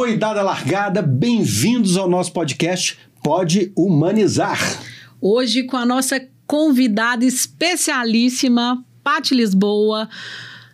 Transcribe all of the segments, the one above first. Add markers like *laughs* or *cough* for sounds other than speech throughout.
Foi dada a largada, bem-vindos ao nosso podcast Pode Humanizar. Hoje com a nossa convidada especialíssima, Pati Lisboa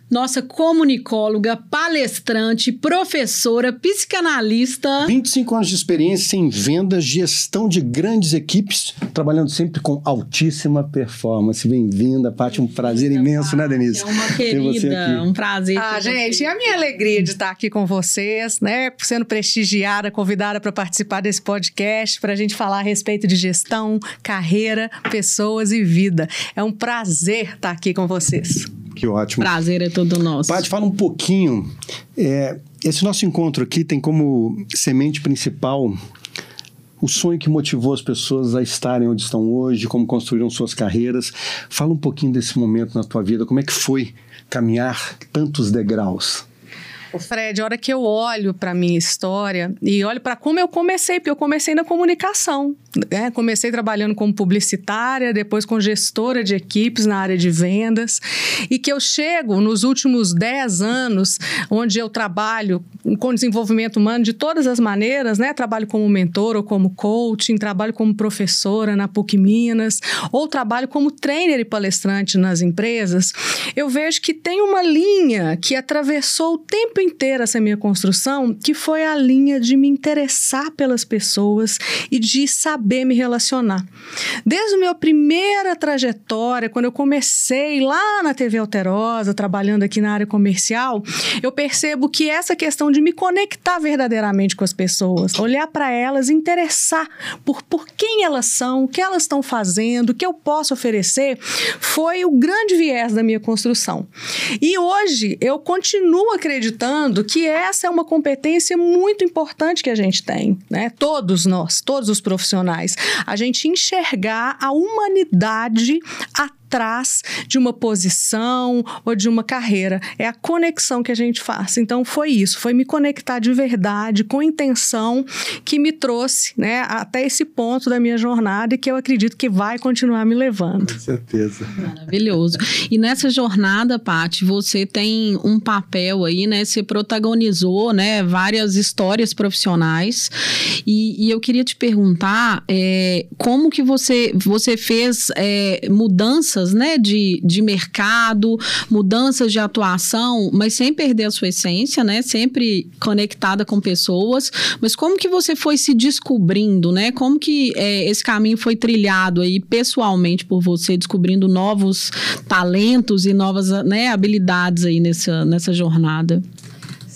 nossa comunicóloga, palestrante, professora, psicanalista. 25 anos de experiência em vendas, gestão de grandes equipes, trabalhando sempre com altíssima performance. Bem-vinda, Paty, um prazer imenso, né, Denise? É uma querida, um prazer. Ah, gente, é a minha alegria de estar aqui com vocês, né, sendo prestigiada, convidada para participar desse podcast, para a gente falar a respeito de gestão, carreira, pessoas e vida. É um prazer estar aqui com vocês. Que ótimo. Prazer é todo nosso. Paty, fala um pouquinho. É, esse nosso encontro aqui tem como semente principal o sonho que motivou as pessoas a estarem onde estão hoje, como construíram suas carreiras. Fala um pouquinho desse momento na tua vida, como é que foi caminhar tantos degraus? O Fred, a hora que eu olho para minha história e olho para como eu comecei, porque eu comecei na comunicação, né? Comecei trabalhando como publicitária, depois com gestora de equipes na área de vendas, e que eu chego nos últimos 10 anos, onde eu trabalho com desenvolvimento humano de todas as maneiras, né? Trabalho como mentor ou como coaching, trabalho como professora na PUC Minas, ou trabalho como trainer e palestrante nas empresas. Eu vejo que tem uma linha que atravessou o tempo inteiro essa minha construção, que foi a linha de me interessar pelas pessoas e de saber me relacionar. Desde a minha primeira trajetória, quando eu comecei lá na TV Alterosa, trabalhando aqui na área comercial, eu percebo que essa questão de me conectar verdadeiramente com as pessoas, olhar para elas, interessar por, por quem elas são, o que elas estão fazendo, o que eu posso oferecer, foi o grande viés da minha construção. E hoje eu continuo acreditando que essa é uma competência muito importante que a gente tem, né? Todos nós, todos os profissionais a gente enxergar a humanidade a atrás de uma posição ou de uma carreira. É a conexão que a gente faz. Então foi isso, foi me conectar de verdade, com intenção, que me trouxe né, até esse ponto da minha jornada e que eu acredito que vai continuar me levando. Com certeza. Maravilhoso. E nessa jornada, Paty, você tem um papel aí, né? Você protagonizou né, várias histórias profissionais. E, e eu queria te perguntar é, como que você, você fez é, mudanças mudanças né, de, de mercado, mudanças de atuação, mas sem perder a sua essência, né? Sempre conectada com pessoas. Mas como que você foi se descobrindo, né? Como que é, esse caminho foi trilhado aí pessoalmente por você, descobrindo novos talentos e novas né, habilidades aí nessa, nessa jornada?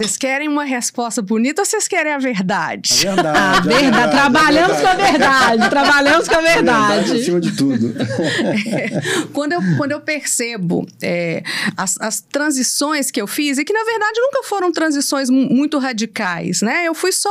Vocês querem uma resposta bonita ou vocês querem a verdade? A verdade. A verdade. verdade. Trabalhamos a verdade. com a verdade. Trabalhamos com a verdade. A verdade acima de tudo. É, *laughs* quando, eu, quando eu percebo é, as, as transições que eu fiz, e que na verdade nunca foram transições muito radicais, né? Eu fui só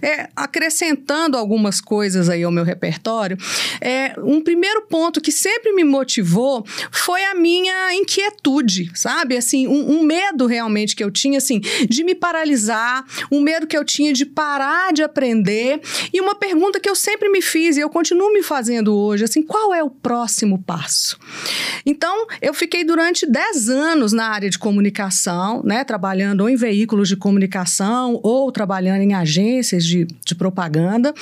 é, acrescentando algumas coisas aí ao meu repertório. É, um primeiro ponto que sempre me motivou foi a minha inquietude, sabe? Assim, um, um medo realmente que eu tinha, assim, de me paralisar, um medo que eu tinha de parar de aprender e uma pergunta que eu sempre me fiz e eu continuo me fazendo hoje, assim, qual é o próximo passo? Então, eu fiquei durante 10 anos na área de comunicação, né, trabalhando ou em veículos de comunicação ou trabalhando em agências de, de propaganda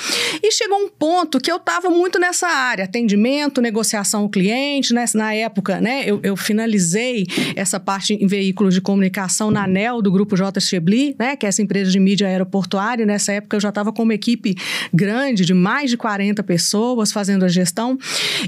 e chegou um ponto que eu estava muito nessa área, atendimento, negociação ao cliente, né, na época, né, eu, eu finalizei essa parte em veículos de comunicação na ANEL do Grupo Chebli, né, que é essa empresa de mídia aeroportuária. Nessa época eu já estava com uma equipe grande, de mais de 40 pessoas fazendo a gestão.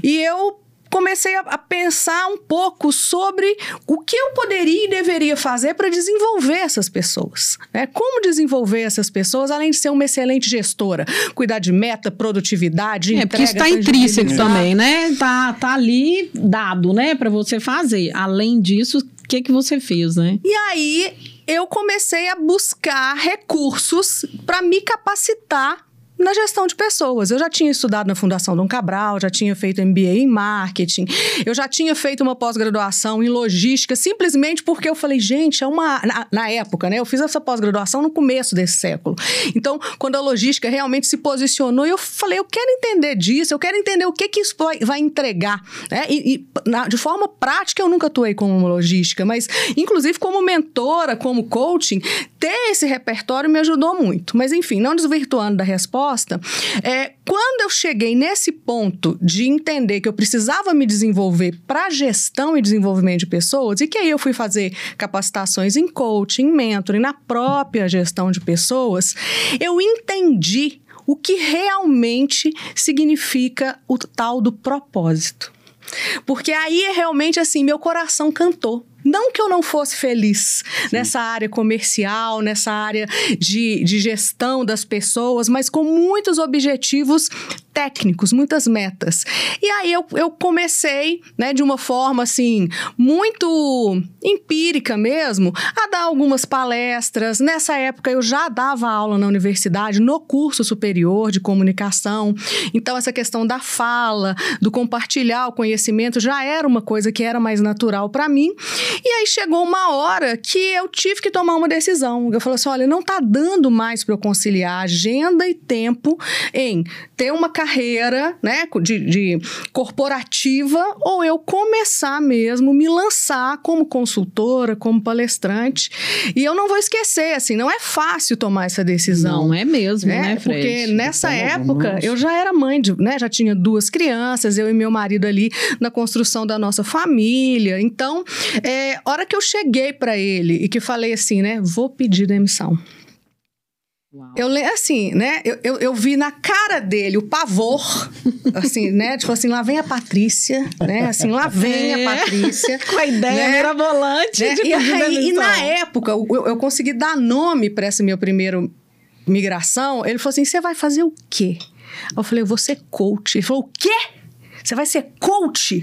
E eu comecei a, a, pensar um pouco sobre o que eu poderia e deveria fazer para desenvolver essas pessoas. Né? Como desenvolver essas pessoas, além de ser uma excelente gestora, cuidar de meta, produtividade, é, entrega, porque isso está intrínseco também, né? Tá, tá ali dado, né, para você fazer. Além disso, o que que você fez, né? E aí eu comecei a buscar recursos para me capacitar na gestão de pessoas. Eu já tinha estudado na Fundação Dom Cabral, já tinha feito MBA em marketing, eu já tinha feito uma pós-graduação em logística, simplesmente porque eu falei, gente, é uma. Na, na época, né? Eu fiz essa pós-graduação no começo desse século. Então, quando a logística realmente se posicionou, eu falei, eu quero entender disso, eu quero entender o que, que isso vai, entregar. Né? E, e na, de forma prática, eu nunca atuei como logística, mas, inclusive, como mentora, como coaching, ter esse repertório me ajudou muito. Mas, enfim, não desvirtuando da resposta, é, quando eu cheguei nesse ponto de entender que eu precisava me desenvolver para gestão e desenvolvimento de pessoas, e que aí eu fui fazer capacitações em coaching, em mentoring, na própria gestão de pessoas, eu entendi o que realmente significa o tal do propósito. Porque aí é realmente assim, meu coração cantou. Não que eu não fosse feliz Sim. nessa área comercial, nessa área de, de gestão das pessoas, mas com muitos objetivos técnicos, muitas metas. E aí eu, eu comecei, né, de uma forma assim, muito empírica mesmo, a dar algumas palestras. Nessa época eu já dava aula na universidade, no curso superior de comunicação. Então, essa questão da fala, do compartilhar o conhecimento já era uma coisa que era mais natural para mim. E aí chegou uma hora que eu tive que tomar uma decisão. Eu falei assim: olha, não tá dando mais para eu conciliar agenda e tempo em ter uma carreira, né, de, de corporativa ou eu começar mesmo me lançar como consultora, como palestrante. E eu não vou esquecer, assim, não é fácil tomar essa decisão. Não é mesmo, né, né Fred? Porque nessa então, época vamos... eu já era mãe, de, né, já tinha duas crianças, eu e meu marido ali na construção da nossa família. Então, é, hora que eu cheguei para ele e que falei assim, né, vou pedir demissão. Uau. Eu assim, né? Eu, eu, eu, vi na cara dele o pavor, *laughs* assim, né? Tipo assim, lá vem a Patrícia, né? Assim, lá vem é. a Patrícia. *laughs* Com a ideia né? mirabolante. Né? E, aí, e na época, eu, eu consegui dar nome para essa minha primeira migração. Ele falou assim: você vai fazer o quê? Eu falei, eu vou ser coach. Ele falou, o quê? Você vai ser coach?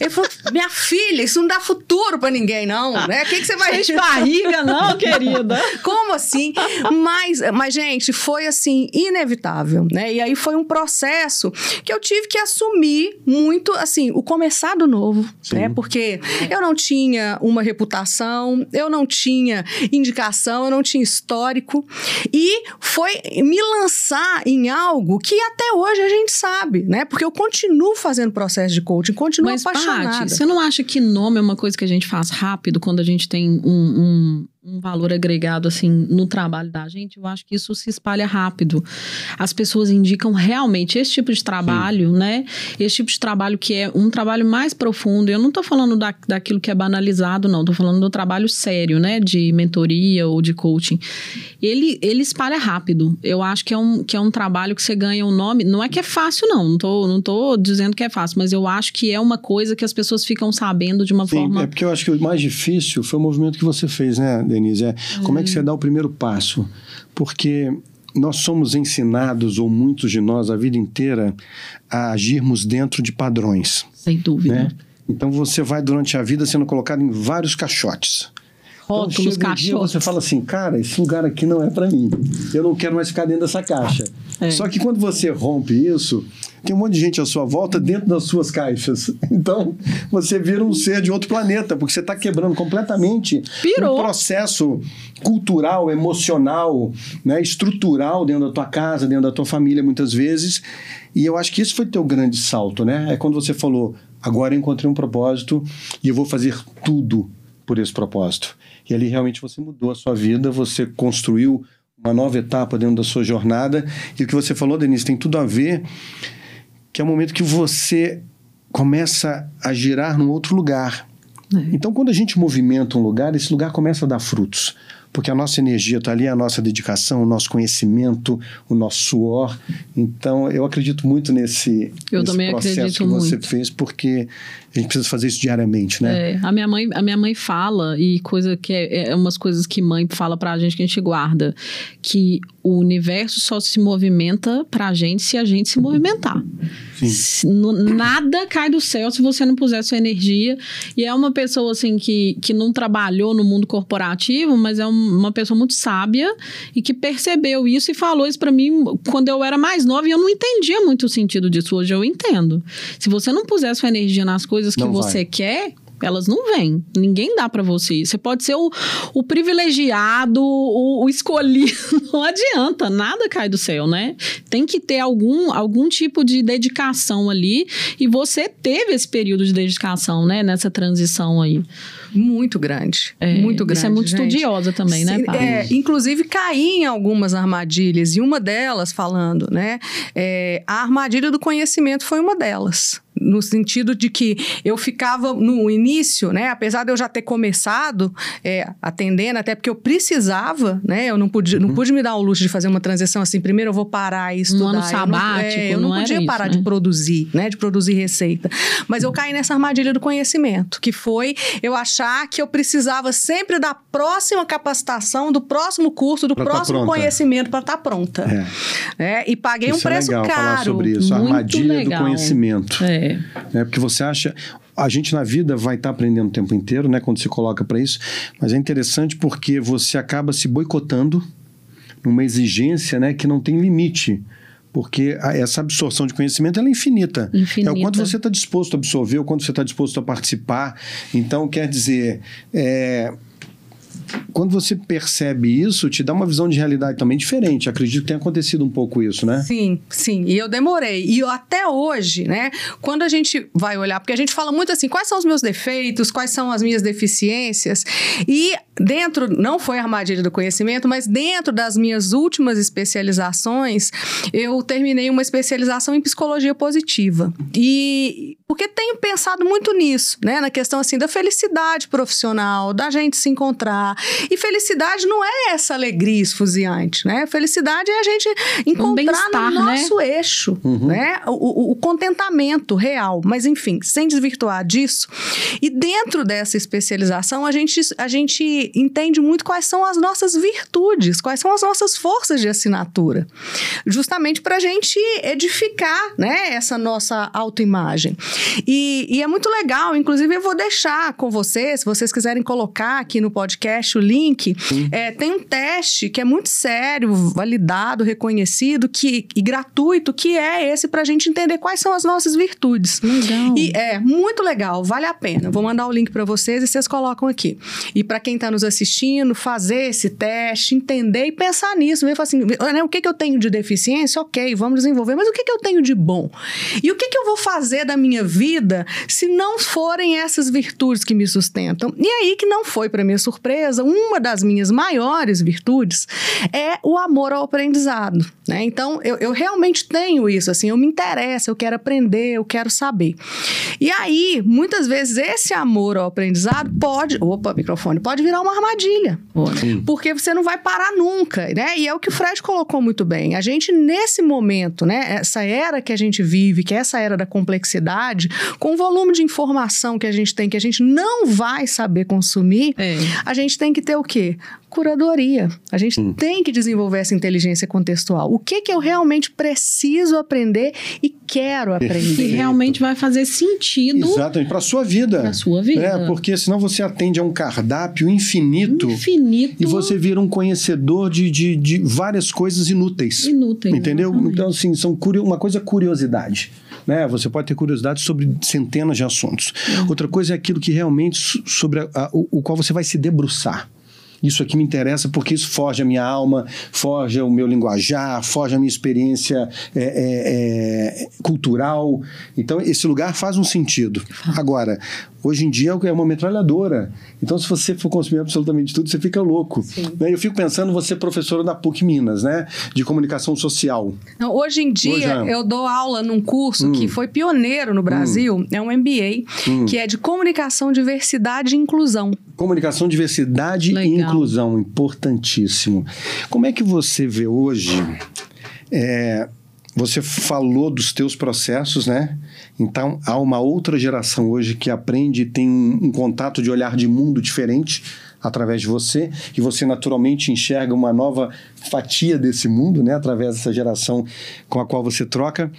Ele falou, minha filha, isso não dá futuro para ninguém, não, né? O que, que você vai... Fez barriga, não, *laughs* querida? Como assim? Mas, mas, gente, foi, assim, inevitável, né? E aí foi um processo que eu tive que assumir muito, assim, o começar do novo, Sim. né? Porque eu não tinha uma reputação, eu não tinha indicação, eu não tinha histórico. E foi me lançar em algo que até hoje a gente sabe, né? Porque eu continuo fazendo fazendo processo de coaching, continua Mas, apaixonada. Paty, você não acha que nome é uma coisa que a gente faz rápido quando a gente tem um, um um valor agregado assim no trabalho da gente, eu acho que isso se espalha rápido. As pessoas indicam realmente esse tipo de trabalho, Sim. né? Esse tipo de trabalho que é um trabalho mais profundo. Eu não estou falando da, daquilo que é banalizado, não. Estou falando do trabalho sério, né? De mentoria ou de coaching. Ele, ele espalha rápido. Eu acho que é, um, que é um trabalho que você ganha um nome. Não é que é fácil, não. Não tô, não tô dizendo que é fácil, mas eu acho que é uma coisa que as pessoas ficam sabendo de uma Sim, forma. É porque eu acho que o mais difícil foi o movimento que você fez, né? Denise, é como é que você dá o primeiro passo? Porque nós somos ensinados, ou muitos de nós, a vida inteira, a agirmos dentro de padrões. Sem dúvida. Né? Então você vai durante a vida sendo colocado em vários caixotes. Rótulos, então, chega um você fala assim, cara, esse lugar aqui não é para mim. Eu não quero mais ficar dentro dessa caixa. É. Só que quando você rompe isso, tem um monte de gente à sua volta dentro das suas caixas. *laughs* Então, você vira um ser de outro planeta, porque você está quebrando completamente Pirou. um processo cultural, emocional, né, estrutural dentro da tua casa, dentro da tua família, muitas vezes. E eu acho que isso foi teu grande salto, né? É quando você falou, agora eu encontrei um propósito e eu vou fazer tudo por esse propósito. E ali realmente você mudou a sua vida, você construiu uma nova etapa dentro da sua jornada. E o que você falou, Denise, tem tudo a ver, que é o momento que você começa a girar num outro lugar. É. Então, quando a gente movimenta um lugar, esse lugar começa a dar frutos porque a nossa energia está ali, a nossa dedicação, o nosso conhecimento, o nosso suor. Então, eu acredito muito nesse, eu nesse processo que você fez, porque A gente precisa fazer isso diariamente, né? É, a minha mãe, a minha mãe fala e coisa que é, é umas coisas que mãe fala pra gente que a gente guarda, que o universo só se movimenta pra gente se a gente se movimentar. Se, no, nada cai do céu se você não puser sua energia. E é uma pessoa assim que, que não trabalhou no mundo corporativo, mas é um, uma pessoa muito sábia e que percebeu isso e falou isso para mim quando eu era mais nova e eu não entendia muito o sentido disso. Hoje eu entendo. Se você não puser sua energia nas coisas que Não você vai. quer, elas não vêm. Ninguém dá pra você. Você pode ser o, o privilegiado, o, o escolhido. *laughs* Não adianta, nada cai do céu, né? Tem que ter algum, algum tipo de dedicação ali. E você teve esse período de dedicação, né? Nessa transição aí. Muito grande. É, muito grande. Você é muito gente. estudiosa também, né, Paty? é, inclusive, caí em algumas armadilhas. E uma delas, falando, né? é, a armadilha do conhecimento foi uma delas. No sentido de que eu ficava no início, né? Apesar de eu já ter começado é, atendendo, até porque eu precisava, né? Eu não pude, não pude me dar o luxo de fazer uma transição assim. Primeiro eu vou parar e estudar. ano Eu não- sabático, é, eu não, não podia isso, parar né? de produzir, né? De produzir receita. Mas eu caí nessa armadilha do conhecimento, que foi eu achar que eu precisava sempre da próxima capacitação, do próximo curso, do Pra tá próximo pronta. conhecimento para estar pronta. É. É, e paguei um Isso é preço legal caro. falar sobre isso, a armadilha legal. do conhecimento. É. né? Porque você acha. A gente na vida vai estar aprendendo o tempo inteiro, né? Quando se coloca para isso. Mas é interessante porque você acaba se boicotando numa exigência né, que não tem limite. Porque essa absorção de conhecimento ela é infinita. Infinita. É o quanto você está disposto a absorver, o quanto você está disposto a participar. Então, quer dizer, é, quando você percebe isso, te dá uma visão de realidade também diferente. Acredito que tenha acontecido um pouco isso, né? Sim, sim. E eu demorei. E eu, até hoje, né? Quando a gente vai olhar, porque a gente fala muito assim, quais são os meus defeitos, quais são as minhas deficiências. E dentro, não foi a armadilha do conhecimento, mas dentro das minhas últimas especializações, eu terminei uma especialização em psicologia positiva. E porque tenho pensado muito nisso, né? Na questão assim da felicidade profissional, da gente se encontrar. E felicidade não é essa alegria esfuziante, né? Felicidade é a gente encontrar bem-estar, no né? nosso eixo, né? O, o- o contentamento real. Mas, enfim, sem desvirtuar disso. E dentro dessa especialização, a gente, a gente entende muito quais são as nossas virtudes, quais são as nossas forças de assinatura. Justamente para a gente edificar, né? Essa nossa autoimagem. E, e é muito legal, inclusive eu vou deixar com vocês, se vocês quiserem colocar aqui no podcast o link, é, tem um teste que é muito sério, validado, reconhecido que, e gratuito, que é esse para a gente entender quais são as nossas virtudes. Legal. E é muito legal, vale a pena. Vou mandar o link para vocês e vocês colocam aqui. E para quem está nos assistindo, fazer esse teste, entender e pensar nisso, falar assim, né, o que, que eu tenho de deficiência? Ok, vamos desenvolver, mas o que, que eu tenho de bom? E o que, que eu vou fazer da minha vida se não forem essas virtudes que me sustentam? E aí que não foi para minha surpresa, uma das minhas maiores virtudes é o amor ao aprendizado, né? Então, eu, eu realmente tenho isso, assim, eu me interesso, eu quero aprender, eu quero saber. E aí, muitas vezes, esse amor ao aprendizado pode, opa, microfone, pode virar uma armadilha. Olha. Porque você não vai parar nunca, né? E é o que o Fred colocou muito bem. A gente, nesse momento, né? Essa era que a gente vive, que é essa era da complexidade, com o volume de informação que a gente tem, que a gente não vai saber consumir, É. a gente tem que ter o quê? Curadoria. A gente tem que desenvolver essa inteligência contextual. O que que eu realmente preciso aprender e quero Que aprender? realmente vai fazer sentido Exatamente, para sua vida. na sua vida. É, porque senão você atende a um cardápio infinito Infinito. e você vira um conhecedor de, de, de várias coisas inúteis. Inúteis, Entendeu? exatamente. Então, assim, são curio- uma coisa é curiosidade. Né? Você pode ter curiosidade sobre centenas de assuntos. Uhum. Outra coisa é aquilo que realmente so- sobre a- a- o, o qual você vai se debruçar. Isso aqui me interessa porque isso forja a minha alma, forja o meu linguajar, forja a minha experiência é, é, é, cultural. Então, esse lugar faz um sentido. Agora, hoje em dia é uma metralhadora. Então, se você for consumir absolutamente tudo, você fica louco. Né? Eu fico pensando, você é professora da PUC Minas, né? De comunicação social. Não, hoje em dia, Hoje é. eu dou aula num curso que foi pioneiro no Brasil, é um MBA, que é de Comunicação, Diversidade e Inclusão. Comunicação, diversidade e Legal. inclusão, importantíssimo. Como é que você vê hoje é, você falou dos teus processos, né? Então, há uma outra geração hoje que aprende e tem um, um contato de olhar de mundo diferente através de você, e você naturalmente enxerga uma nova fatia desse mundo, né? Através dessa geração com a qual você troca.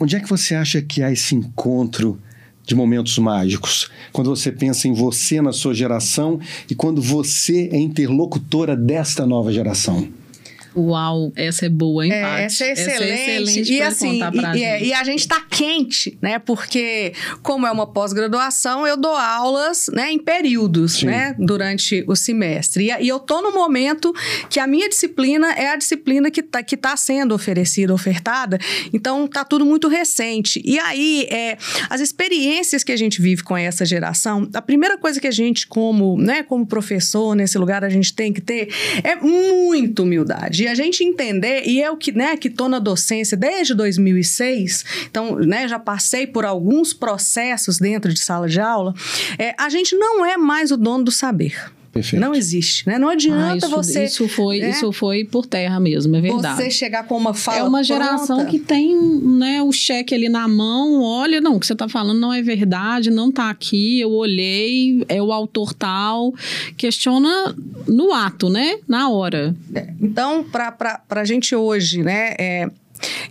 Onde é que você acha que há esse encontro de momentos mágicos? Quando você pensa em você na sua geração e quando você é interlocutora desta nova geração. Uau, essa é boa, hein, é, essa é excelente. Essa é excelente e assim, e, é, e, a gente está quente, né? Porque, como é uma pós-graduação, eu dou aulas né, em períodos, Sim. né? Durante o semestre. E, e eu tô no momento que a minha disciplina é a disciplina que está que tá sendo oferecida, ofertada. Então, tá tudo muito recente. E aí, é, as experiências que a gente vive com essa geração, a primeira coisa que a gente, como, né, como professor nesse lugar, a gente tem que ter é muita humildade a gente entender, e eu que, né, que tô na docência desde 2006, então, né, já passei por alguns processos dentro de sala de aula, é, a gente não é mais o dono do saber. Perfeito. Não existe, né? Não adianta ah, isso, você. Isso foi, né? isso foi por terra mesmo, é verdade. Você chegar com uma fala. É uma geração pronta. que tem né, o cheque ali na mão, olha, não, o que você está falando não é verdade, não está aqui, eu olhei, é o autor tal. Questiona no ato, né? Na hora. É, então, para a gente hoje, né? É,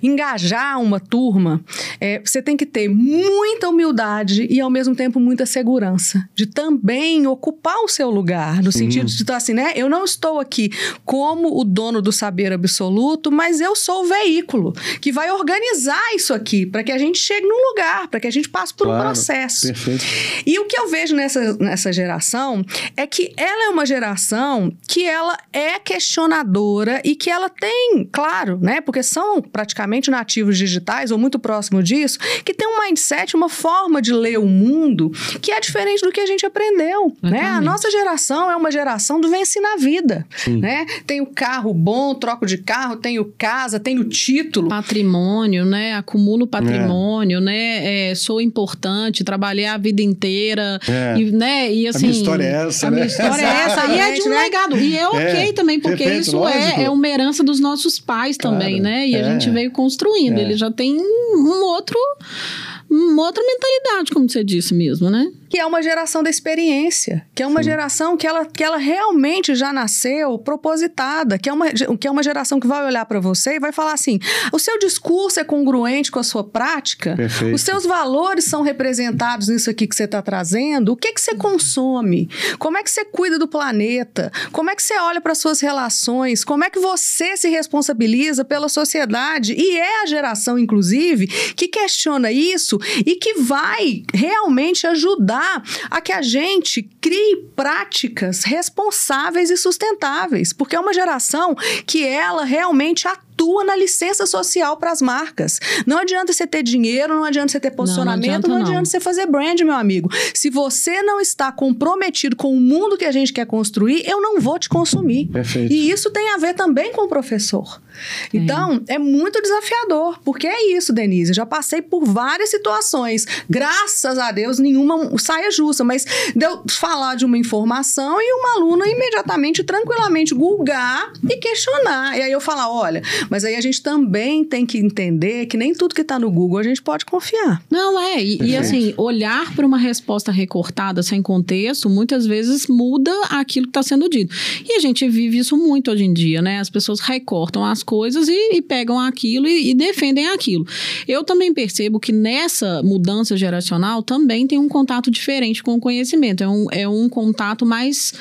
engajar uma turma, é, você tem que ter muita humildade e, ao mesmo tempo, muita segurança de também ocupar o seu lugar, no Sim. sentido de estar assim, né? Eu não estou aqui como o dono do saber absoluto, mas eu sou o veículo que vai organizar isso aqui para que a gente chegue num lugar, para que a gente passe por claro, um processo. Perfeito. E o que eu vejo nessa, nessa geração é que ela é uma geração que ela é questionadora e que ela tem, claro, né? Porque são praticamente nativos digitais, ou muito próximo disso, que tem um mindset, uma forma de ler o mundo que é diferente do que a gente aprendeu. Né? A nossa geração é uma geração do vence na vida. Né? Tem o carro bom, troco de carro, tem o casa, tem o título. Patrimônio, né? Acumulo patrimônio, é. né? É, sou importante, trabalhei a vida inteira. É. E, né? e assim. A minha história é essa. A né? minha história é essa. E é de um né? legado. E é ok é. também, porque isso é, é uma herança dos nossos pais claro. também, né? E a gente gente veio construindo. É. Ele já tem um outro uma outra mentalidade, como você disse mesmo, né? Que é uma geração da experiência, que é uma Sim. geração que ela, que ela realmente já nasceu propositada, que é uma, que é uma geração que vai olhar para você e vai falar assim: o seu discurso é congruente com a sua prática, Perfeito. os seus valores são representados nisso aqui que você está trazendo, o que, que você consome, como é que você cuida do planeta, como é que você olha para suas relações, como é que você se responsabiliza pela sociedade, e é a geração, inclusive, que questiona isso e que vai realmente ajudar ajudar a que a gente crie práticas responsáveis e sustentáveis, porque é uma geração que ela realmente atua atua na licença social para as marcas. Não adianta você ter dinheiro, não adianta você ter posicionamento, não, adianta, não adianta você fazer brand, meu amigo. Se você não está comprometido com o mundo que a gente quer construir, eu não vou te consumir. Perfeito. E isso tem a ver também com o professor. Então, é muito desafiador, porque é isso, Denise. Eu já passei por várias situações. Graças a Deus, nenhuma saia justa, mas deu falar de uma informação e uma aluna imediatamente, tranquilamente, gulgar e questionar. E aí eu falar: olha, mas aí a gente também tem que entender que nem tudo que está no Google a gente pode confiar. Não, é. E, e assim, olhar para uma resposta recortada sem contexto, muitas vezes muda aquilo que está sendo dito. E a gente vive isso muito hoje em dia, né? As pessoas recortam as coisas e, e pegam aquilo e, e defendem aquilo. Eu também percebo que nessa mudança geracional também tem um contato diferente com o conhecimento. É um, é um contato mais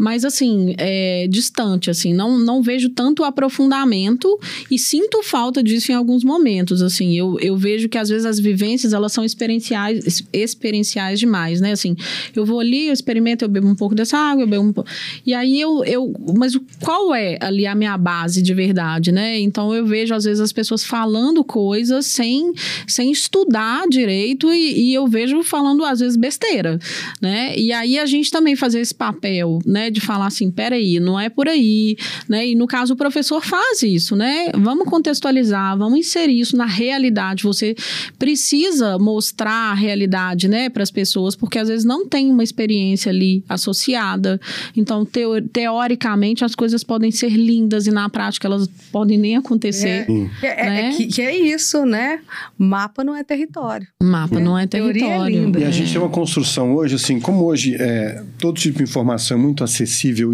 mas assim, é, distante, assim, não, não vejo tanto aprofundamento e sinto falta disso em alguns momentos, assim, eu, eu vejo que às vezes as vivências, elas são experienciais, experienciais demais, né, assim, eu vou ali, eu experimento, eu bebo um pouco dessa água, eu bebo um pouco, e aí eu, eu, mas qual é ali a minha base de verdade, né, então eu vejo às vezes as pessoas falando coisas sem, sem estudar direito e, e eu vejo falando às vezes besteira, né, e aí a gente também fazer esse papel, né, de falar assim, peraí, não é por aí, né? E no caso o professor faz isso, né? Vamos contextualizar, vamos inserir isso na realidade. Você precisa mostrar a realidade, né, para as pessoas, porque às vezes não tem uma experiência ali associada. Então, teo, teoricamente, as coisas podem ser lindas e na prática elas podem nem acontecer. É, é, é, né? que, que é isso, né? Mapa não é território. Mapa não é Teoria é território. linda. E a gente tem uma construção hoje, assim, como hoje é, todo tipo de informação é muito acessível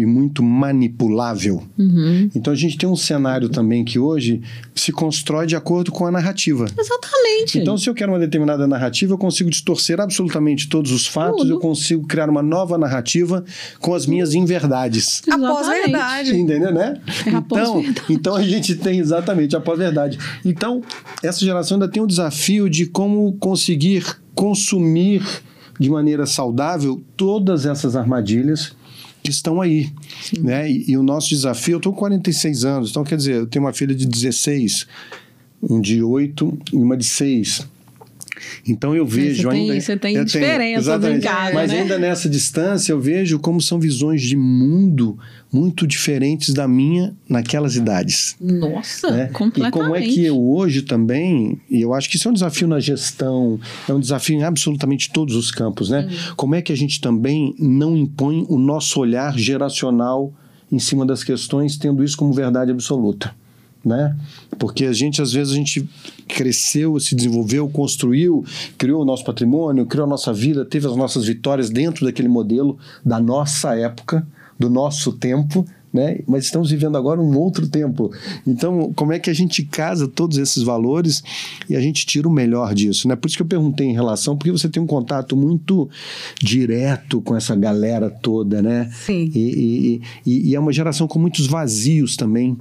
e muito manipulável, Uhum. então a gente tem um cenário também que hoje se constrói de acordo com a narrativa. Exatamente. Então, se eu quero uma determinada narrativa, eu consigo distorcer absolutamente todos os fatos, Tudo. eu consigo criar uma nova narrativa com as minhas inverdades. A Exatamente. pós-verdade. Entendeu, né? É a então, então a gente tem exatamente a pós-verdade. Então, essa geração ainda tem um desafio de como conseguir consumir de maneira saudável todas essas armadilhas que estão aí, né? E, e o nosso desafio, eu estou com 46 anos, então quer dizer, eu tenho uma filha de 16, um de 8 e uma de 6. Então eu vejo você tem- ainda. você tem exatamente. casa, Mas né? ainda nessa distância eu vejo como são visões de mundo muito diferentes da minha naquelas idades. Nossa, né? completamente. E como é que eu hoje também, e eu acho que isso é um desafio na gestão, é um desafio em absolutamente todos os campos, né? Como é que a gente também não impõe o nosso olhar geracional em cima das questões, tendo isso como verdade absoluta? Né? Porque a gente, às vezes, a gente cresceu, se desenvolveu, construiu, criou o nosso patrimônio, criou a nossa vida, teve as nossas vitórias dentro daquele modelo da nossa época, do nosso tempo, né? Mas estamos vivendo agora um outro tempo. Então, como é que a gente casa todos esses valores e a gente tira o melhor disso, né? Por isso que eu perguntei em relação, porque você tem um contato muito direto com essa galera toda, né? Sim. E, e- e- é uma geração com muitos vazios também,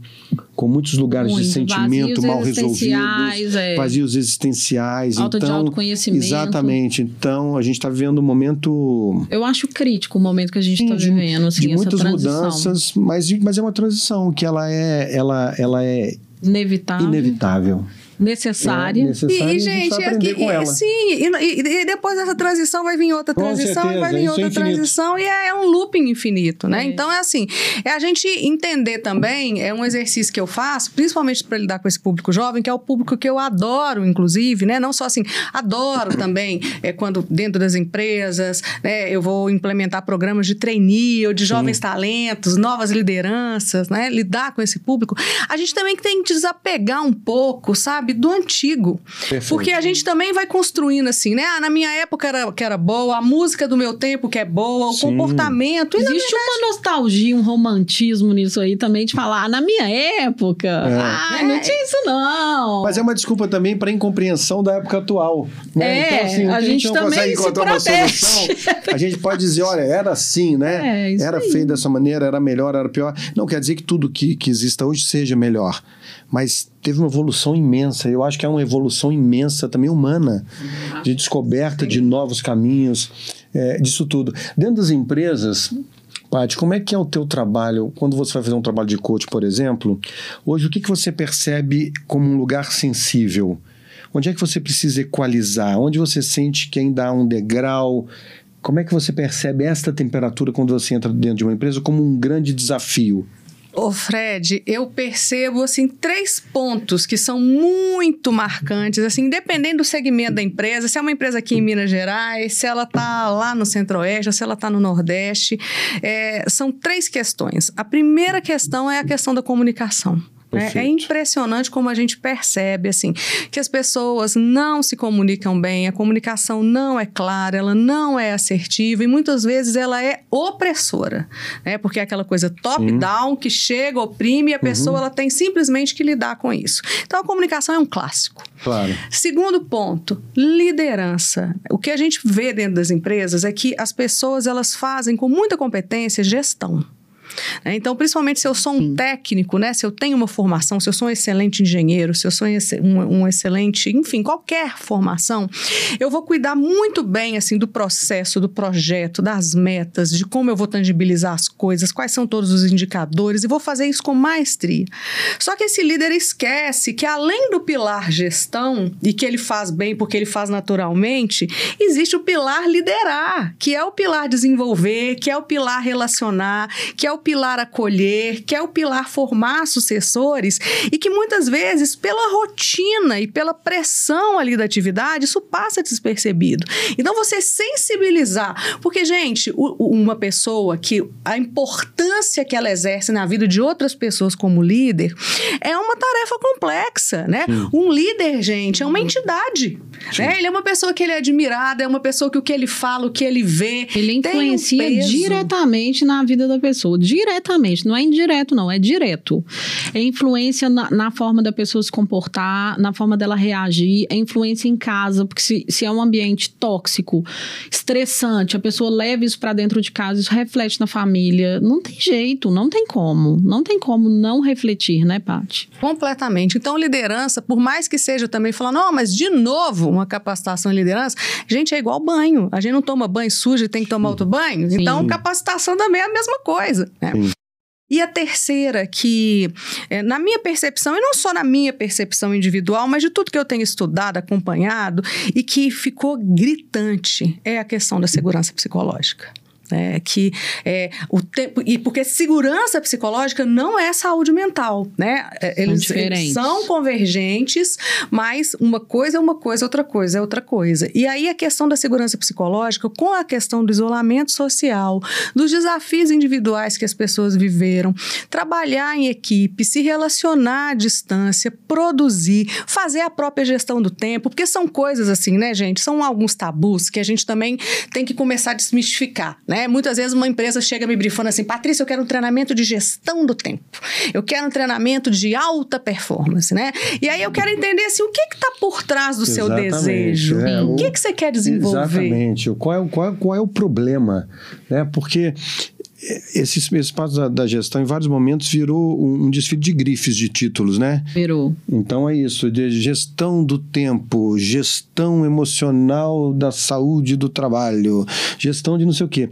com muitos lugares de sentimento Vazios mal resolvidos, é. vazios existenciais. Falta de então, autoconhecimento. Exatamente. Então, a gente está vivendo um momento Eu acho crítico o momento que a gente está de- vivendo, assim, de muitas transição. mudanças, mas, mas é uma transição que ela é, ela, ela é Inevitável, inevitável. Necessária. É necessária E, e a gente gente, vai é e- ela. sim, e, e- e depois dessa transição vai vir outra Com transição, e vai certeza, vir é outra infinito. transição, e é, é um looping infinito, né? É. Então é assim, é a gente entender também, é um exercício que eu faço, principalmente para lidar com esse público jovem, que é o público que eu adoro, inclusive, né? Não só assim, adoro também, é quando dentro das empresas, né, eu vou implementar programas de trainee ou de jovens talentos, novas lideranças, né? Lidar com esse público. A gente também tem que desapegar um pouco, sabe, do antigo. Perfeito. Porque a gente também vai construindo assim, né? Ah, na minha época era, que era boa, a música do meu tempo que é boa, o Sim. comportamento. E Existe uma nostalgia, um romantismo nisso aí também, de falar, ah, na minha época, ai, não tinha isso não. Mas é uma desculpa também para incompreensão da época atual. Né? É, então, assim, o a a gente gente não também consegue se encontrar uma protege. solução, a gente pode dizer, olha, era assim, né? É, era aí. feito dessa maneira, era melhor, era pior. Não quer dizer que tudo que, que exista hoje seja melhor. Mas teve uma evolução imensa. Eu acho que é uma evolução imensa também humana, de descoberta de novos caminhos, é, disso tudo. Dentro das empresas, Paty, como é que é o teu trabalho, quando você vai fazer um trabalho de coach, por exemplo, hoje o que, que você percebe como um lugar sensível? Onde é que você precisa equalizar? Onde você sente que ainda há um degrau? Como é que você percebe esta temperatura quando você entra dentro de uma empresa como um grande desafio? Ô, Fred, eu percebo, assim, três pontos que são muito marcantes, assim, dependendo do segmento da empresa, se é uma empresa aqui em Minas Gerais, se ela tá lá no Centro-Oeste, se ela tá no Nordeste, é, são três questões. A primeira questão é a questão da comunicação. Né? É impressionante como a gente percebe assim que as pessoas não se comunicam bem, a comunicação não é clara, ela não é assertiva e muitas vezes ela é opressora, né? Porque é aquela coisa top-down que chega, oprime e a pessoa ela tem simplesmente que lidar com isso. Então a comunicação é um clássico. Claro. Segundo ponto, liderança. O que a gente vê dentro das empresas é que as pessoas elas fazem com muita competência gestão. Né? Então, principalmente se eu sou um Sim. técnico, né? Se eu tenho uma formação, se eu sou um excelente engenheiro, se eu sou um, um excelente, enfim, qualquer formação, eu vou cuidar muito bem assim do processo, do projeto, das metas, de como eu vou tangibilizar as coisas, quais são todos os indicadores e vou fazer isso com maestria. Só que esse líder esquece que além do pilar gestão e que ele faz bem porque ele faz naturalmente, existe o pilar liderar, que é o pilar desenvolver, que é o pilar relacionar, que é o pilar acolher, que é o pilar formar sucessores e que muitas vezes pela rotina e pela pressão ali da atividade, isso passa despercebido. Então você sensibilizar, porque gente, uma pessoa que a importância que ela exerce na vida de outras pessoas como líder é uma tarefa complexa, né? Hum. Um líder, gente, é uma entidade, né? Ele é uma pessoa que ele é admirado, é uma pessoa que o que ele fala, o que ele vê, ele influencia um diretamente na vida da pessoa, diretamente, não é indireto não, é direto. É influência na, na forma da pessoa se comportar, na forma dela reagir, é influência em casa, porque se, se é um ambiente tóxico, estressante, a pessoa leva isso para dentro de casa, isso reflete na família, não tem jeito, não tem como, não tem como não refletir, né, Paty? Completamente. Então, liderança, por mais que seja também falando, não, mas de novo, uma capacitação em liderança, gente, é igual banho. A gente não toma banho sujo e tem que tomar outro banho. Sim. Então, capacitação também é a mesma coisa. Né? E a terceira, que é, na minha percepção, e não só na minha percepção individual, mas de tudo que eu tenho estudado, acompanhado, e que ficou gritante, é a questão da segurança psicológica. É, que é, o tempo e porque segurança psicológica não é saúde mental, né? É, eles, eles, são convergentes, mas uma coisa é uma coisa, outra coisa é outra coisa. E aí a questão da segurança psicológica com a questão do isolamento social, dos desafios individuais que as pessoas viveram, trabalhar em equipe, se relacionar à distância, produzir, fazer a própria gestão do tempo, porque são coisas assim, né, gente? São alguns tabus que a gente também tem que começar a desmistificar, né? Né? Muitas vezes uma empresa chega me brifando assim, Patrícia, eu quero um treinamento de gestão do tempo. Eu quero um treinamento de alta performance, né? E aí eu quero entender assim, o que está por trás do Exatamente, seu desejo? É, o que, que você quer desenvolver? Exatamente. Qual é, qual, é, qual é o problema? Né? Porque esse espaço da, da, gestão, em vários momentos, virou um, um, desfile de grifes de títulos, né? Virou. Então é isso, de gestão do tempo, gestão emocional da saúde do trabalho, gestão de não sei o quê.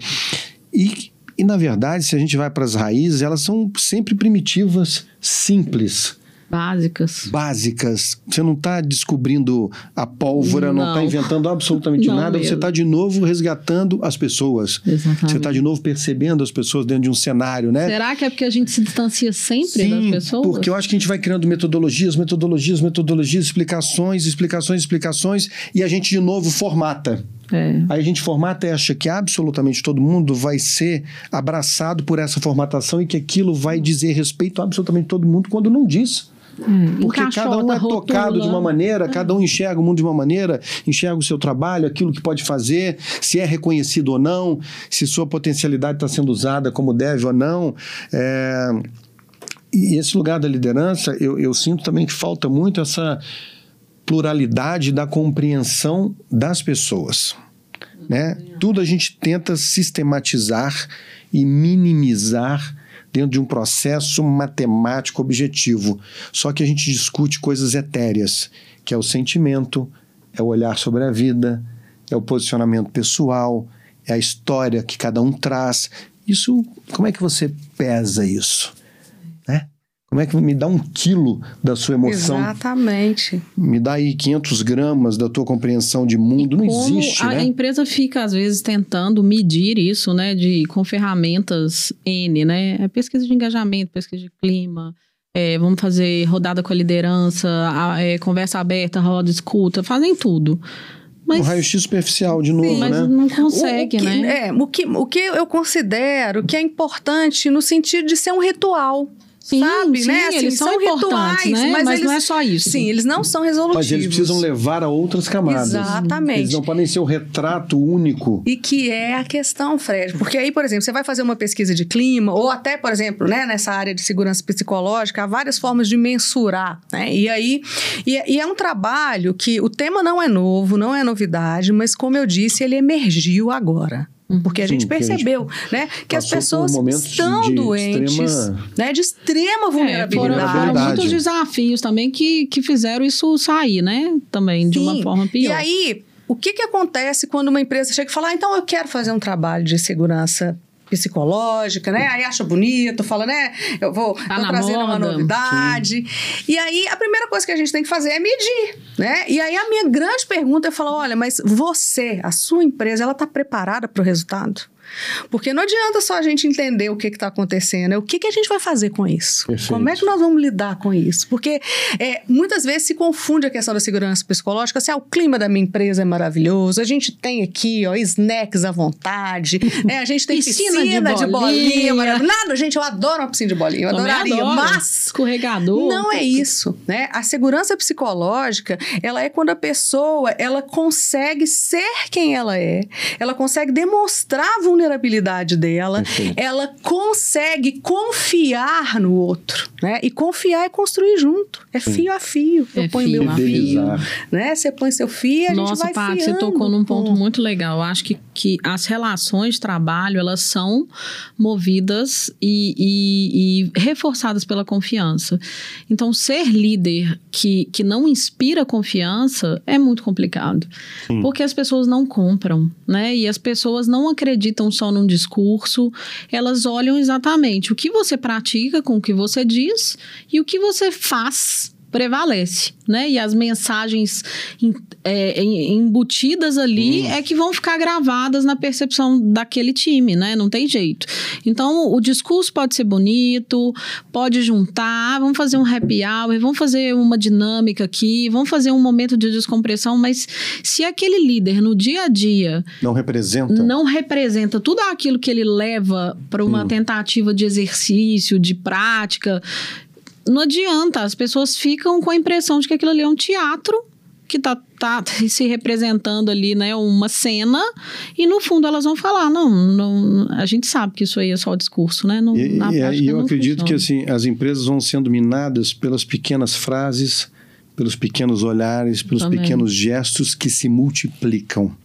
E, e na verdade, se a gente vai para as raízes, elas são sempre primitivas, simples Básicas. Básicas. Você não está descobrindo a pólvora, não está inventando absolutamente *laughs* não nada. Mesmo. Você está de novo resgatando as pessoas. Exatamente. Você está de novo percebendo as pessoas dentro de um cenário, né? Será que é porque a gente se distancia sempre Sim, das pessoas? Porque eu acho que a gente vai criando metodologias, metodologias, metodologias, explicações, explicações, explicações, e a gente de novo formata. É. Aí a gente formata e acha que absolutamente todo mundo vai ser abraçado por essa formatação e que aquilo vai dizer respeito a absolutamente todo mundo quando não diz. Hum, Porque cada um é rotula. tocado de uma maneira, cada um enxerga o mundo de uma maneira, enxerga o seu trabalho, aquilo que pode fazer, se é reconhecido ou não, se sua potencialidade está sendo usada como deve ou não. É... E esse lugar da liderança, eu, eu sinto também que falta muito essa pluralidade da compreensão das pessoas. Né? Tudo a gente tenta sistematizar e minimizar dentro de um processo matemático objetivo. Só que a gente discute coisas etéreas, que é o sentimento, é o olhar sobre a vida, é o posicionamento pessoal, é a história que cada um traz. Isso, como é que você pesa isso? Né? Como é que me dá um quilo da sua emoção? Exatamente. Me dá aí 500 gramas da tua compreensão de mundo. Não existe, a né? A empresa fica, às vezes, tentando medir isso, né? De, com ferramentas N, né? É pesquisa de engajamento, pesquisa de clima, é, vamos fazer rodada com a liderança, a, é, conversa aberta, roda, escuta, fazem tudo. Mas, um raio-x superficial, de novo, sim, mas né? não consegue, o, o que, né? É, o que, o que eu considero que é importante no sentido de ser um ritual. Sim, sabe, sim, né? Assim, eles são, são rituais, né? mas, mas eles, não é só isso. Sim, eles não são resolutivos. Mas eles precisam levar a outras camadas. Exatamente. Eles não podem ser o retrato único. E que é a questão, Fred. Porque aí, por exemplo, você vai fazer uma pesquisa de clima, ou até, por exemplo, né, nessa área de segurança psicológica, há várias formas de mensurar, né? E aí, e, e é um trabalho que o tema não é novo, não é novidade, mas como eu disse, ele emergiu agora. Porque a Sim, gente que a gente percebeu, né, que as pessoas estão de doentes, extrema- né, de extrema É, foram, vulnerabilidade. foram vulnerabilidade. muitos desafios também que, que fizeram isso sair, né? Também, de uma Sim. forma pior. E aí, o que, que acontece quando uma empresa chega e fala, ah, então eu quero fazer um trabalho de segurança psicológica, né? Aí acha bonito, fala, né? Eu vou Tá tô na trazendo uma moda. novidade. E aí, a primeira coisa que a gente tem que fazer é medir, né? E aí, a minha grande pergunta é falar, olha, mas você, a sua empresa, ela está preparada para o resultado? Porque não adianta só a gente entender o que está acontecendo, é o que, que a gente vai fazer com isso. Perfeito. Como é que nós vamos lidar com isso? Porque é, muitas vezes se confunde a questão da segurança psicológica, se ah, o clima da minha empresa é maravilhoso, a gente tem aqui, ó, snacks à vontade, né? *laughs* a gente tem Piscina piscina, de de bolinha, bolinha. maravilhoso. Nada, gente, eu adoro uma piscina de bolinha, eu Também adoraria, adoro. mas Escorregador. não é isso, né? A segurança psicológica, ela é quando a pessoa, ela consegue ser quem ela é, ela consegue demonstrar a vulnerabilidade dela, Perfeito. ela consegue confiar no outro, né? E confiar é construir junto, é fio a fio. Eu É ponho fio meu fio, né? Você põe seu fio, e a gente Nossa, vai Paty, você tocou num ponto com- muito legal. Eu acho que, que as relações de trabalho, elas são movidas e, e- e reforçadas pela confiança. Então, ser líder que, que não inspira confiança é muito complicado. Sim. Porque as pessoas não compram, né? E as pessoas não acreditam só num discurso, elas olham exatamente o que você pratica com o que você diz e o que você faz prevalece, né? E as mensagens é, em- embutidas ali é que vão ficar gravadas na percepção daquele time, né? Não tem jeito. Então, o discurso pode ser bonito, pode juntar, vamos fazer um happy hour, vamos fazer uma dinâmica aqui, vamos fazer um momento de descompressão, mas se aquele líder no dia a dia Não representa. não representa tudo aquilo que ele leva para uma Sim. tentativa de exercício, de prática. Não adianta, as pessoas ficam com a impressão de que aquilo ali é um teatro que tá, tá *laughs* se representando ali, né, uma cena, e no fundo elas vão falar, não, não a gente sabe que isso aí é só o discurso, né? Não, E, na e- prática e eu não acredito que funciona. assim as empresas vão sendo minadas pelas pequenas frases, pelos pequenos olhares, pelos Também. pequenos gestos que se multiplicam.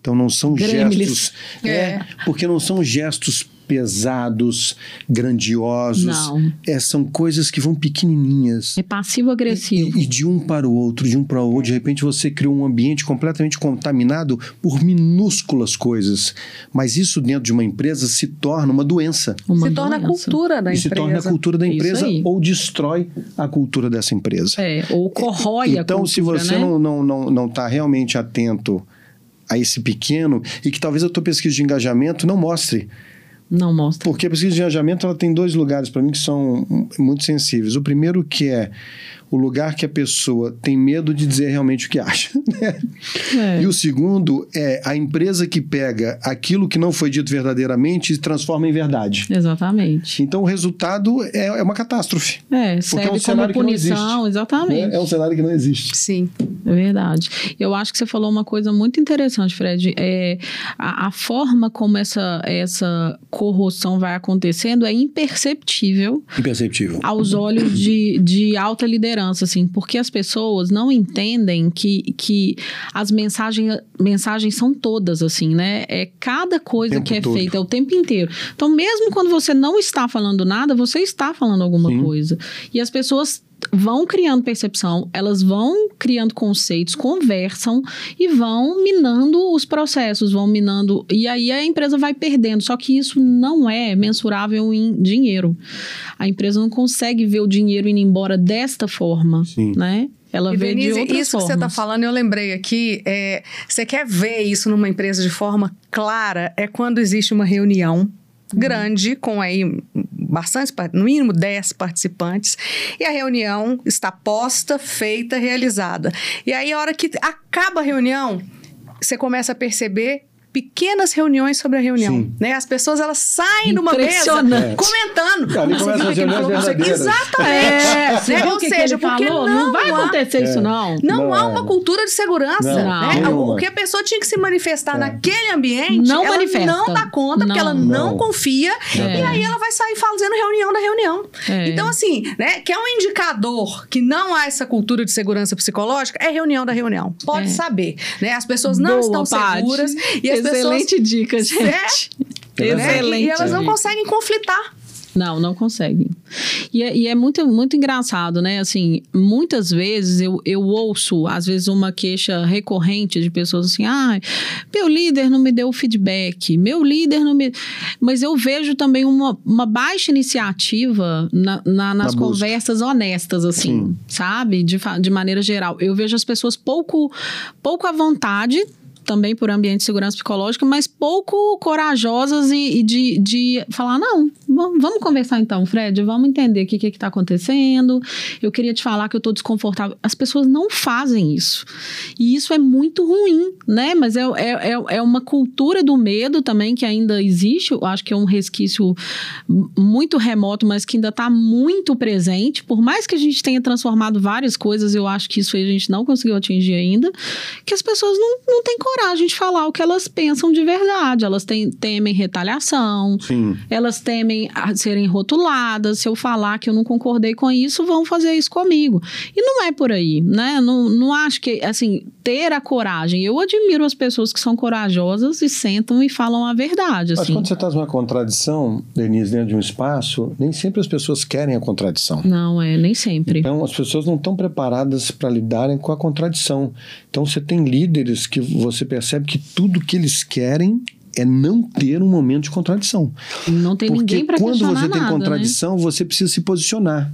Então não são gestos, É. é, porque não são gestos pesados, grandiosos. Não. É, são coisas que vão pequenininhas. É passivo-agressivo. E, e de um para o outro, de um para o outro, de repente você criou um ambiente completamente contaminado por minúsculas coisas. Mas isso dentro de uma empresa se torna uma doença. Uma se torna a doença. cultura da e se empresa. torna a cultura da empresa ou destrói a cultura dessa empresa. É, ou corrói a então, cultura, se você né? não não não não está realmente atento a esse pequeno e que talvez a tua pesquisa de engajamento não mostre, Não mostra. porque a pesquisa de engajamento ela tem dois lugares para mim que são muito sensíveis. O primeiro que é o lugar que a pessoa tem medo de dizer realmente o que acha. *laughs* né? É. E o segundo é a empresa que pega aquilo que não foi dito verdadeiramente e transforma em verdade. Exatamente. Então o resultado é, é uma catástrofe. É, Porque é serve um como punição, existe, exatamente. né? É um cenário que não existe. Sim. É verdade. Eu acho que você falou uma coisa muito interessante, Fred. É, a, a forma como essa, essa corrosão vai acontecendo é imperceptível Imperceptível. aos olhos de, de alta liderança, assim, porque as pessoas não entendem que, que as mensagens, mensagens são todas, assim, né? É cada coisa que é todo. feita, é o tempo inteiro. Então, mesmo quando você não está falando nada, você está falando alguma Sim. coisa. E as pessoas vão criando percepção, elas vão criando conceitos, conversam e vão minando os processos, vão minando. E aí a empresa vai perdendo. Só que isso não é mensurável em dinheiro. A empresa não consegue ver o dinheiro indo embora desta forma, Sim. né? Ela E vê de Denise, outras isso que você formas. está falando, eu lembrei aqui. é, você quer ver isso numa empresa de forma clara? É quando existe uma reunião grande, com aí bastante, no mínimo 10 participantes, e a reunião está posta, feita, realizada. E aí, a hora que acaba a reunião, você começa a perceber pequenas reuniões sobre a reunião, Sim. né? As pessoas elas saem de uma mesa comentando. Ali Você começam viu as que ele reuniões falou com você? verdadeiras. Exatamente. É, né? Ou seja, porque falou? não, vai há- acontecer isso, É. não. não, Não há é. uma cultura de segurança. Não, né? O que a pessoa tinha que se manifestar É. naquele ambiente, Não ela manifesta. não dá conta, porque Não. ela não, Não. confia. É. E aí ela vai sair fazendo reunião da reunião. É. Então, assim, né? Que é um indicador que não há essa cultura de segurança psicológica, é reunião da reunião. Pode É. saber. Né? As pessoas não Boa, estão seguras e as pessoas Excelente pessoas... dica, gente. É, né? Excelente. E elas não conseguem conflitar. Não, não conseguem. E é, e é muito, muito engraçado, né? Assim, muitas vezes eu, eu ouço, às vezes, uma queixa recorrente de pessoas assim: ah, meu líder não me deu feedback, meu líder não me. Mas eu vejo também uma, uma baixa iniciativa na, na- nas Na busca. conversas honestas, assim, Sim. sabe? De, de maneira geral. Eu vejo as pessoas pouco, pouco à vontade. Também por ambiente de segurança psicológica, mas pouco corajosas e, e de, de falar: não, vamos, conversar então, Fred, vamos entender o que está acontecendo. Eu queria te falar que eu estou desconfortável. As pessoas não fazem isso. E isso é muito ruim, né? Mas é, é, é, é uma cultura do medo também que ainda existe. Eu acho que é um resquício muito remoto, mas que ainda está muito presente. Por mais que a gente tenha transformado várias coisas, eu acho que isso a gente não conseguiu atingir ainda. Que as pessoas não, não têm coragem de falar o que elas pensam de verdade. Elas têm, temem retaliação, Sim. elas temem serem rotuladas. Se eu falar que eu não concordei com isso, vão fazer isso comigo. E não é por aí, né? Não, não acho que, assim, ter a coragem. Eu admiro as pessoas que são corajosas e sentam e falam a verdade, Mas assim. quando você está numa contradição, Denise, dentro de um espaço, nem sempre as pessoas querem a contradição. Não, é, nem sempre. Então, as pessoas não estão preparadas para lidarem com a contradição. Então, você tem líderes que você percebe que tudo que eles querem é não ter um momento de contradição. Não tem Porque ninguém para quando você tem nada, né? contradição, você precisa se posicionar.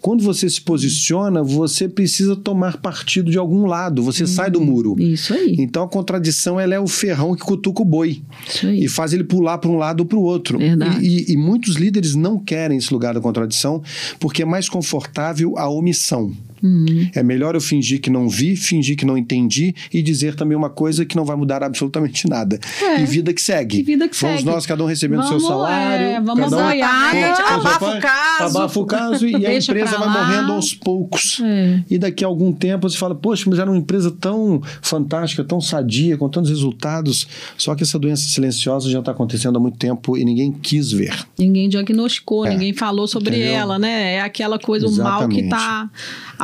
Quando você se posiciona, você precisa tomar partido de algum lado, você sai do muro. né? Isso aí, Então a contradição ela é o ferrão que cutuca o boi isso aí. e faz ele pular para um lado ou para o outro. Verdade. E, e- e muitos líderes não querem esse lugar da contradição porque é mais confortável a omissão. Uhum. É melhor eu fingir que não vi, fingir que não entendi e dizer também uma coisa que não vai mudar absolutamente nada. É. E vida que segue. E vida que vamos segue. nós, cada um recebendo seu Vamos, salário. é, vamos cada um apoiar, Exatamente. seu Abafa o caso. Abafa o caso e a empresa vai morrendo aos poucos. É. E daqui a algum tempo você fala, poxa, mas era uma empresa tão fantástica, tão sadia, com tantos resultados. Só que essa doença silenciosa já está acontecendo há muito tempo e ninguém quis ver. Ninguém diagnosticou, É, ninguém falou sobre entendeu? ela, né? É aquela coisa, o mal que Exatamente.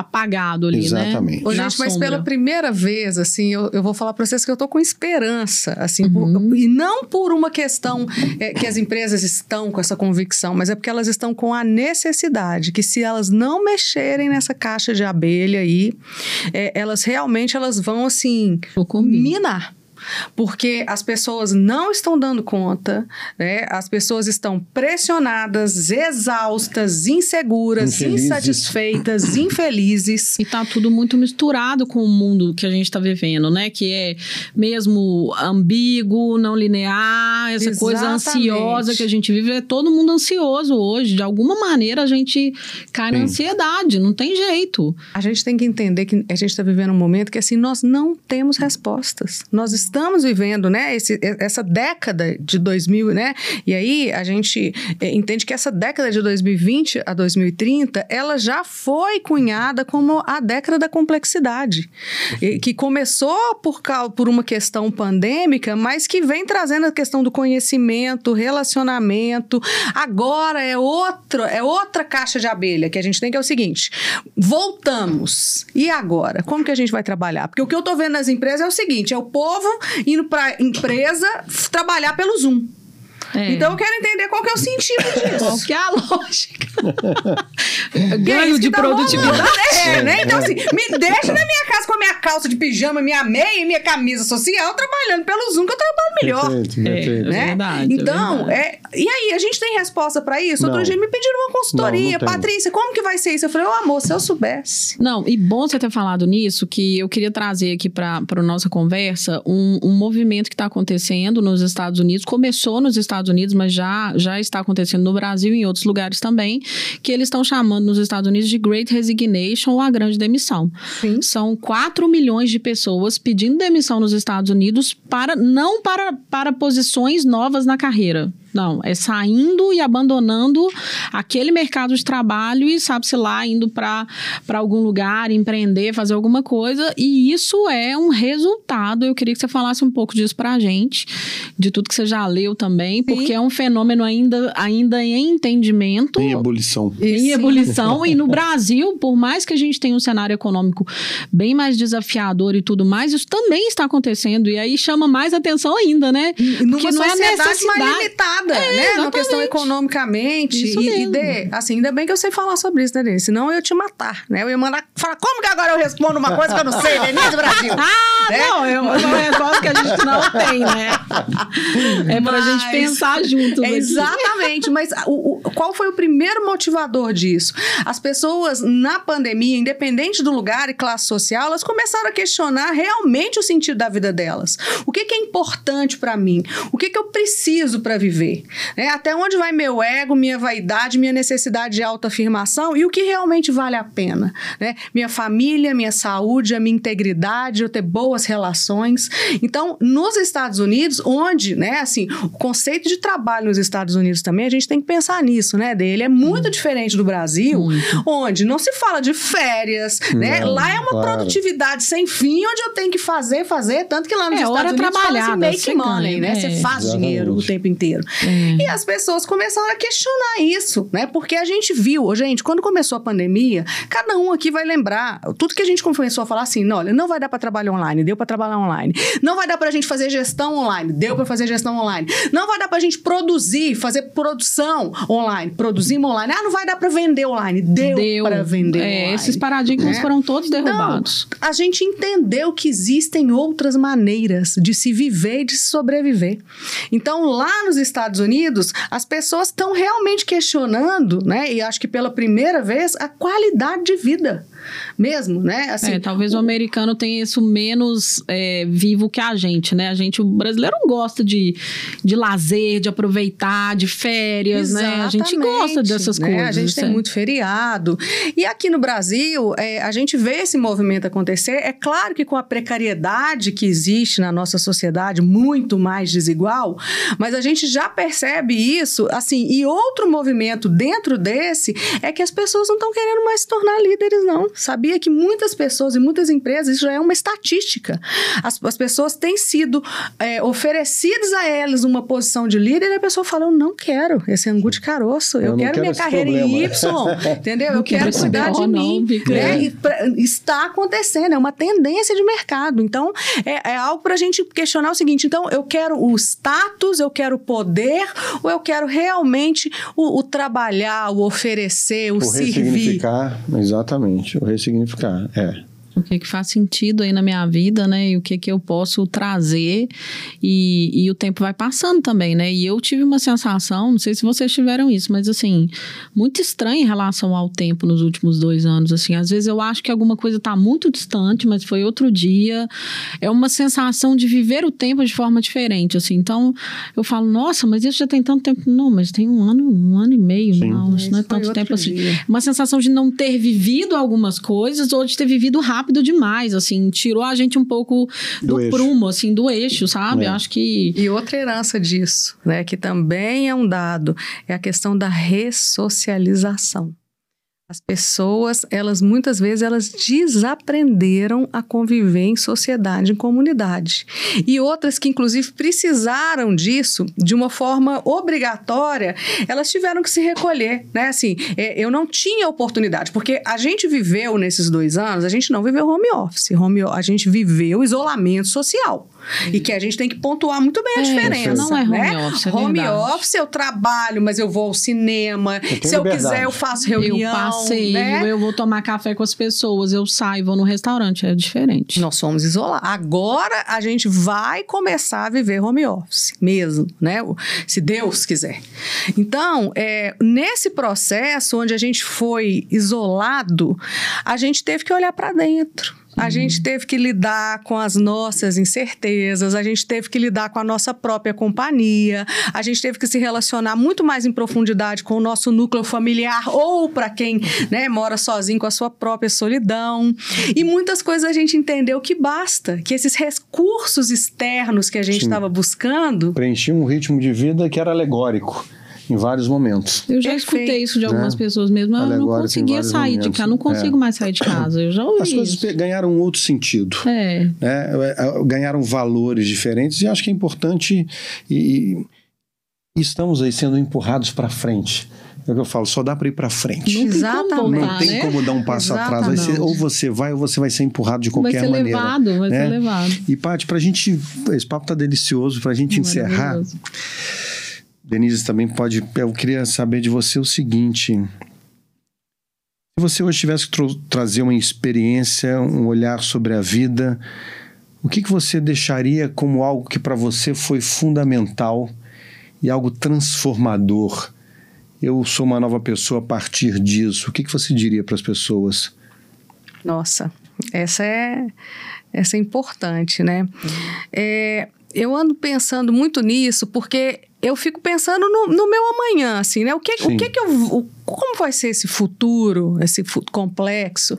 Apagado ali, Exatamente. né? Na gente, mas sombra. pela primeira vez, assim, eu, eu vou falar para vocês que eu tô com esperança, assim, por- Uhum. e não por uma questão é, que as empresas estão com essa convicção, mas é porque elas estão com a necessidade que se elas não mexerem nessa caixa de abelha aí, é, elas realmente elas vão assim minar. Porque as pessoas não estão dando conta, né? As pessoas estão pressionadas, exaustas, inseguras, Infelizes. insatisfeitas, *laughs* infelizes. E tá tudo muito misturado com o mundo que a gente tá vivendo, né? Que é mesmo ambíguo, não linear, essa coisa Exatamente. ansiosa que a gente vive. É todo mundo ansioso hoje. De alguma maneira a gente cai na Sim. ansiedade, não tem jeito. A gente tem que entender que a gente está vivendo um momento que assim nós não temos respostas. Nós estamos vivendo, né, esse- essa década de 2000, né? E aí a gente eh, entende que essa década de 2020 a 2030, ela já foi cunhada como a década da complexidade, que começou por por uma questão pandêmica, mas que vem trazendo a questão do conhecimento, relacionamento. Agora é outro, é outra caixa de abelha que a gente tem que é o seguinte: voltamos. E agora? Como que a gente vai trabalhar? Porque o que eu tô vendo nas empresas é o seguinte: é o povo indo para empresa trabalhar pelo Zoom. É. Então eu quero entender qual que é o sentido *laughs* Qual disso. que é a lógica? É Ganho isso de tá produtividade. rolando, É, É, né? Então, é. assim, me deixa na minha casa com a minha calça de pijama, minha meia e minha camisa social, trabalhando pelo Zoom, que eu trabalho melhor. Perfeito, É. perfeito. né? verdade, é então, verdade. é, e aí, a gente tem resposta pra isso? Outro Não. dia me pediram uma consultoria. Não, não. Patrícia, como que vai ser isso? Eu falei, ô amor, se eu soubesse. Não, e bom você ter falado nisso, que eu queria trazer aqui para a nossa conversa um, um movimento que está acontecendo nos Estados Unidos. Começou nos Estados Unidos, mas já, já está acontecendo no Brasil e em outros lugares também, que eles estão chamando nos Estados Unidos de Great Resignation ou a Grande Demissão. Sim. São 4 milhões de pessoas pedindo demissão nos Estados Unidos para não para, para posições novas na carreira. Não, é saindo e abandonando aquele mercado de trabalho e, sabe-se lá, indo para algum lugar, empreender, fazer alguma coisa. E isso é um resultado. Eu queria que você falasse um pouco disso para a gente, de tudo que você já leu também, Sim. porque é um fenômeno ainda, ainda em entendimento. Em ebulição. Em Sim. ebulição. e no Brasil, por mais que a gente tenha um cenário econômico bem mais desafiador e tudo mais, isso também está acontecendo. E aí chama mais atenção ainda, né? Porque não é necessidade mais limitada, é, né? Exatamente. Na questão economicamente. Isso e, e de, assim, ainda bem que eu sei falar sobre isso, né, Denise? Senão eu ia te matar, né? Eu ia mandar falar, como que agora eu respondo uma coisa que eu não sei, Denise Brasil? *laughs* ah, né? não, é uma resposta que a gente não tem, né? É pra mas, gente pensar junto. É exatamente, mas o, o, qual foi o primeiro motivador disso? As pessoas na pandemia, independente do lugar e classe social, elas começaram a questionar realmente o sentido da vida delas. O que, que é importante para mim? O que, que eu preciso para viver? Né? Até onde vai meu ego, minha vaidade, minha necessidade de autoafirmação e o que realmente vale a pena? Né? Minha família, minha saúde, a minha integridade, eu ter boas relações. Então, nos Estados Unidos, onde, né, assim, o conceito de trabalho nos Estados Unidos também, a gente tem que pensar nisso, né, dele é muito hum. diferente do Brasil, muito. onde não se fala de férias, né? Lá é uma claro. produtividade sem fim, onde eu tenho que fazer, fazer, tanto que lá nos é, Estados Unidos fala make money, ganha, né? Você faz Exatamente. dinheiro o tempo inteiro. É. E as pessoas começaram a questionar isso, né? Porque a gente viu, gente, quando começou a pandemia, cada um aqui vai lembrar, tudo que a gente começou a falar assim, não, olha, não vai dar para trabalhar online, deu para trabalhar online. Não vai dar pra gente fazer gestão online, deu para fazer gestão online. Não vai dar pra gente produzir, fazer produção online, produzimos online. Ah, não vai dar para vender online, deu, deu. para vender é, online. Esses paradigmas né? foram todos derrubados. Então, a gente entendeu que existem outras maneiras de se viver e de se sobreviver. Então, lá nos Estados Unidos, as pessoas estão realmente questionando, né? E acho que pela primeira vez, a qualidade de vida mesmo, né? Assim, é, talvez o, o americano tenha isso menos é, vivo que a gente, né? A gente, o brasileiro não gosta de, de lazer, de aproveitar, de férias, Exatamente, né? A gente gosta dessas né? coisas. A gente tem é. muito feriado. E aqui no Brasil, é, a gente vê esse movimento acontecer. É claro que com a precariedade que existe na nossa sociedade, muito mais desigual, mas a gente já percebe isso, assim, e outro movimento dentro desse é que as pessoas não estão querendo mais se tornar líderes, não sabia que muitas pessoas e muitas empresas, isso já é uma estatística. As, as pessoas têm sido é, oferecidas a elas uma posição de líder e a pessoa fala: Eu não quero esse angu de caroço, eu, eu quero, quero minha carreira problema. em Y, *laughs* entendeu? eu quero cuidar de mim. Não, né? e pra, está acontecendo, é uma tendência de mercado. Então, é, é algo para a gente questionar o seguinte: então, eu quero o status, eu quero o poder, ou eu quero realmente o, o trabalhar, o oferecer, o, o servir? Exatamente o ressignificar, é o que, que faz sentido aí na minha vida, né? E o que, que eu posso trazer. E, e o tempo vai passando também, né? E eu tive uma sensação, não sei se vocês tiveram isso, mas assim, muito estranha em relação ao tempo nos últimos dois anos. Assim, às vezes eu acho que alguma coisa está muito distante, mas foi outro dia. É uma sensação de viver o tempo de forma diferente, assim. Então, eu falo, nossa, mas isso já tem tanto tempo. Não, mas tem um ano, um ano e meio, Sim. não, isso não é tanto tempo assim. Dia. Uma sensação de não ter vivido algumas coisas ou de ter vivido rápido rápido demais, assim, tirou a gente um pouco do, do prumo, assim, do eixo, sabe? É. Acho que. E outra herança disso, né, que também é um dado, é a questão da ressocialização. As pessoas, elas muitas vezes elas desaprenderam a conviver em sociedade, em comunidade. E outras que inclusive precisaram disso de uma forma obrigatória, elas tiveram que se recolher, né? Assim, é, eu não tinha oportunidade, porque a gente viveu nesses dois anos, a gente não viveu home office, home, a gente viveu isolamento social. E que a gente tem que pontuar muito bem a é, diferença. Não é home né? office. É home office, eu trabalho, mas eu vou ao cinema. Eu Se eu quiser, eu faço reunião. Eu passeio, né? eu vou tomar café com as pessoas, eu saio, vou no restaurante. É diferente. Nós somos isolados. Agora a gente vai começar a viver home office mesmo, né? Se Deus quiser. Então, é, nesse processo onde a gente foi isolado, a gente teve que olhar para dentro A uhum. gente teve que lidar com as nossas incertezas, a gente teve que lidar com a nossa própria companhia, a gente teve que se relacionar muito mais em profundidade com o nosso núcleo familiar ou para quem né, mora sozinho com a sua própria solidão. E muitas coisas a gente entendeu que basta, que esses recursos externos que a gente estava buscando. Preenchia um ritmo de vida que era alegórico em vários momentos. Eu já Perfeito. escutei isso de algumas né? pessoas mesmo. Eu não conseguia sair momentos. de casa, não consigo é. mais sair de casa. Eu já ouvi As coisas isso. ganharam um outro sentido. É. Né? É, é. Ganharam valores diferentes e acho que é importante e, e estamos aí sendo empurrados para frente. É o que eu falo, só dá para ir para frente. Não Exatamente. Não tem como dar um passo Exatamente. atrás. Ser, ou você vai ou você vai ser empurrado de qualquer maneira. Vai ser maneira, levado, vai né? ser levado. E, Paty, para a gente... Esse papo tá delicioso. Para a gente encerrar... Denise também pode. Eu queria saber de você o seguinte: se você hoje tivesse que trazer uma experiência, um olhar sobre a vida, o que, que você deixaria como algo que para você foi fundamental e algo transformador? Eu sou uma nova pessoa a partir disso. O que, que você diria para as pessoas? Nossa, essa é essa é importante, né? Uhum. É, eu ando pensando muito nisso porque eu fico pensando no, no, meu amanhã, assim, né? O que, o que que eu... O, como vai ser esse futuro, esse complexo?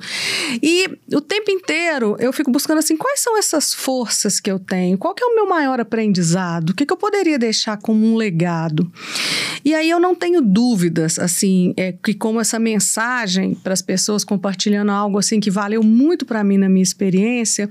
E o tempo inteiro eu fico buscando, assim, quais são essas forças que eu tenho? Qual que é o meu maior aprendizado? O que, que eu poderia deixar como um legado? E aí eu não tenho dúvidas, assim, é, que como essa mensagem para as pessoas compartilhando algo, assim, que valeu muito para mim na minha experiência,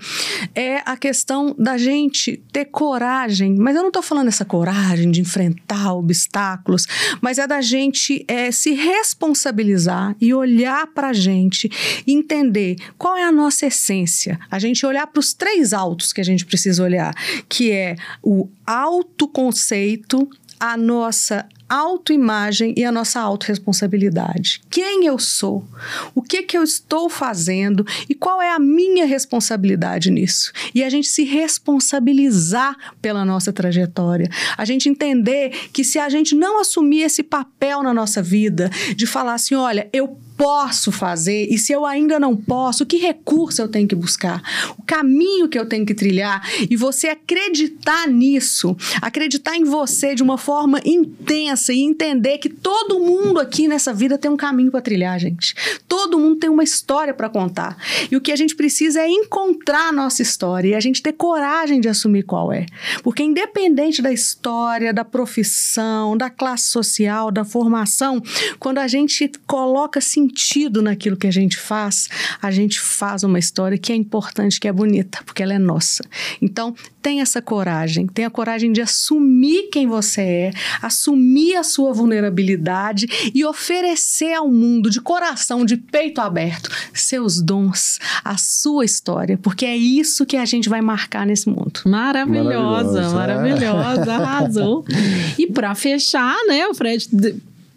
é a questão da gente ter coragem, mas eu não estou falando essa coragem de enfrentar obstáculos, mas é da gente é, se responsabilizar e olhar para a gente entender qual é a nossa essência. A gente olhar para os três altos que a gente precisa olhar, que é o autoconceito, a nossa autoimagem e a nossa autorresponsabilidade. Quem eu sou? O que que eu estou fazendo e qual é a minha responsabilidade nisso? E a gente se responsabilizar pela nossa trajetória. A gente entender que se a gente não assumir esse papel na nossa vida de falar assim, olha, eu posso fazer e se eu ainda não posso, que recurso eu tenho que buscar, o caminho que eu tenho que trilhar e você acreditar nisso, acreditar em você de uma forma intensa e entender que todo mundo aqui nessa vida tem um caminho para trilhar, gente. Todo mundo tem uma história para contar. E o que a gente precisa é encontrar a nossa história e a gente ter coragem de assumir qual é. Porque independente da história, da profissão, da classe social, da formação, quando a gente coloca assim sentido naquilo que a gente faz, a gente faz uma história que é importante, que é bonita, porque ela é nossa. Então, tem essa coragem, tem a coragem de assumir quem você é, assumir a sua vulnerabilidade e oferecer ao mundo de coração, de peito aberto, seus dons, a sua história, porque é isso que a gente vai marcar nesse mundo. Maravilhosa, maravilhosa, maravilhosa arrasou. *laughs* E para fechar, né, o Fred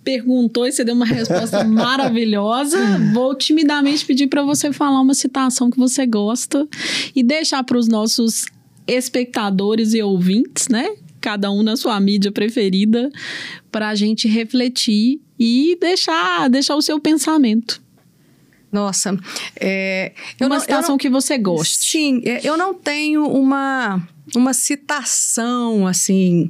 perguntou e você deu uma resposta *laughs* maravilhosa. Vou timidamente pedir para você falar uma citação que você gosta e deixar para os nossos espectadores e ouvintes, né? Cada um na sua mídia preferida, para a gente refletir e deixar, deixar o seu pensamento. Nossa, é, uma não, citação não, que você goste. Sim, é, eu não tenho uma uma citação assim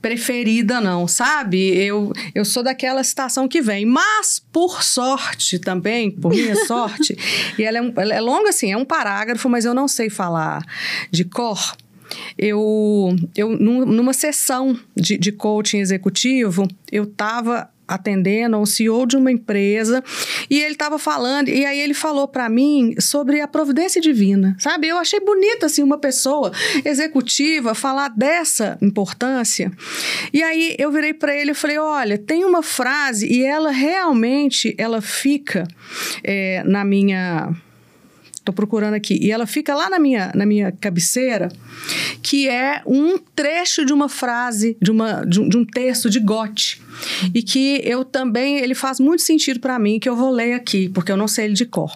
preferida não, sabe? Eu eu sou daquela citação que vem, mas por sorte também, por minha *laughs* sorte, e ela é, um, ela é longa assim, é um parágrafo, mas eu não sei falar de cor. Eu, eu numa sessão de, de coaching executivo, eu estava atendendo um CEO de uma empresa e ele estava falando e aí ele falou para mim sobre a providência divina, sabe? Eu achei bonito assim uma pessoa executiva falar dessa importância. E aí eu virei para ele e falei, olha, tem uma frase e ela realmente ela fica é, na minha Estou procurando aqui. E ela fica lá na minha, na minha cabeceira, que é um trecho de uma frase, de, uma, de, um, de um texto de Goethe. E que eu também, ele faz muito sentido para mim, que eu vou ler aqui, porque eu não sei ele de cor.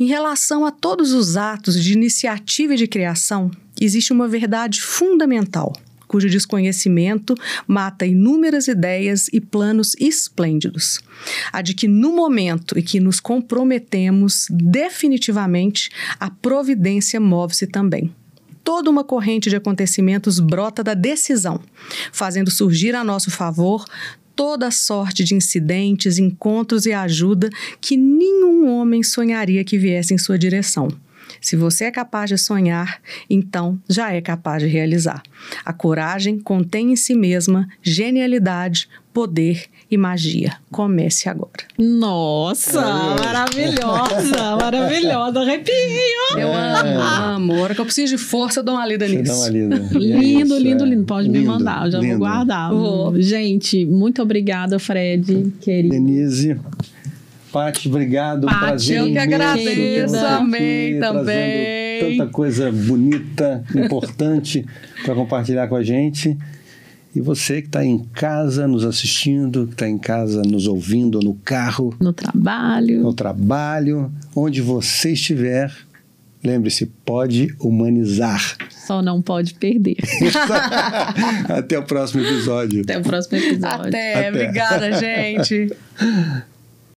Em relação a todos os atos de iniciativa e de criação, existe uma verdade fundamental cujo desconhecimento mata inúmeras ideias e planos esplêndidos. A de que no momento em que nos comprometemos definitivamente, a providência move-se também toda uma corrente de acontecimentos brota da decisão, fazendo surgir a nosso favor toda sorte de incidentes, encontros e ajuda que nenhum homem sonharia que viesse em sua direção. Se você é capaz de sonhar, então já é capaz de realizar. A coragem contém em si mesma genialidade, poder e magia. Comece agora. Nossa, é. maravilhosa, *laughs* maravilhosa. Arrepio. Eu é. amo. Hora que eu preciso de força, eu dou uma lida nisso. Dá uma lida. *laughs* lindo, é lindo, lindo. Pode lindo, me mandar, eu já lindo. vou guardar. Vou. Gente, muito obrigada, Fred, querido. Denise. Paty, obrigado. Paty, prazer eu que agradeço. Amém também. Tanta coisa bonita, importante *laughs* para compartilhar com a gente. E você que está em casa nos assistindo, que está em casa nos ouvindo, no carro, no trabalho, no trabalho, onde você estiver, lembre-se, pode humanizar. Só não pode perder. *laughs* Até o próximo episódio. Até o próximo episódio. Até. Até. Obrigada, gente. *laughs*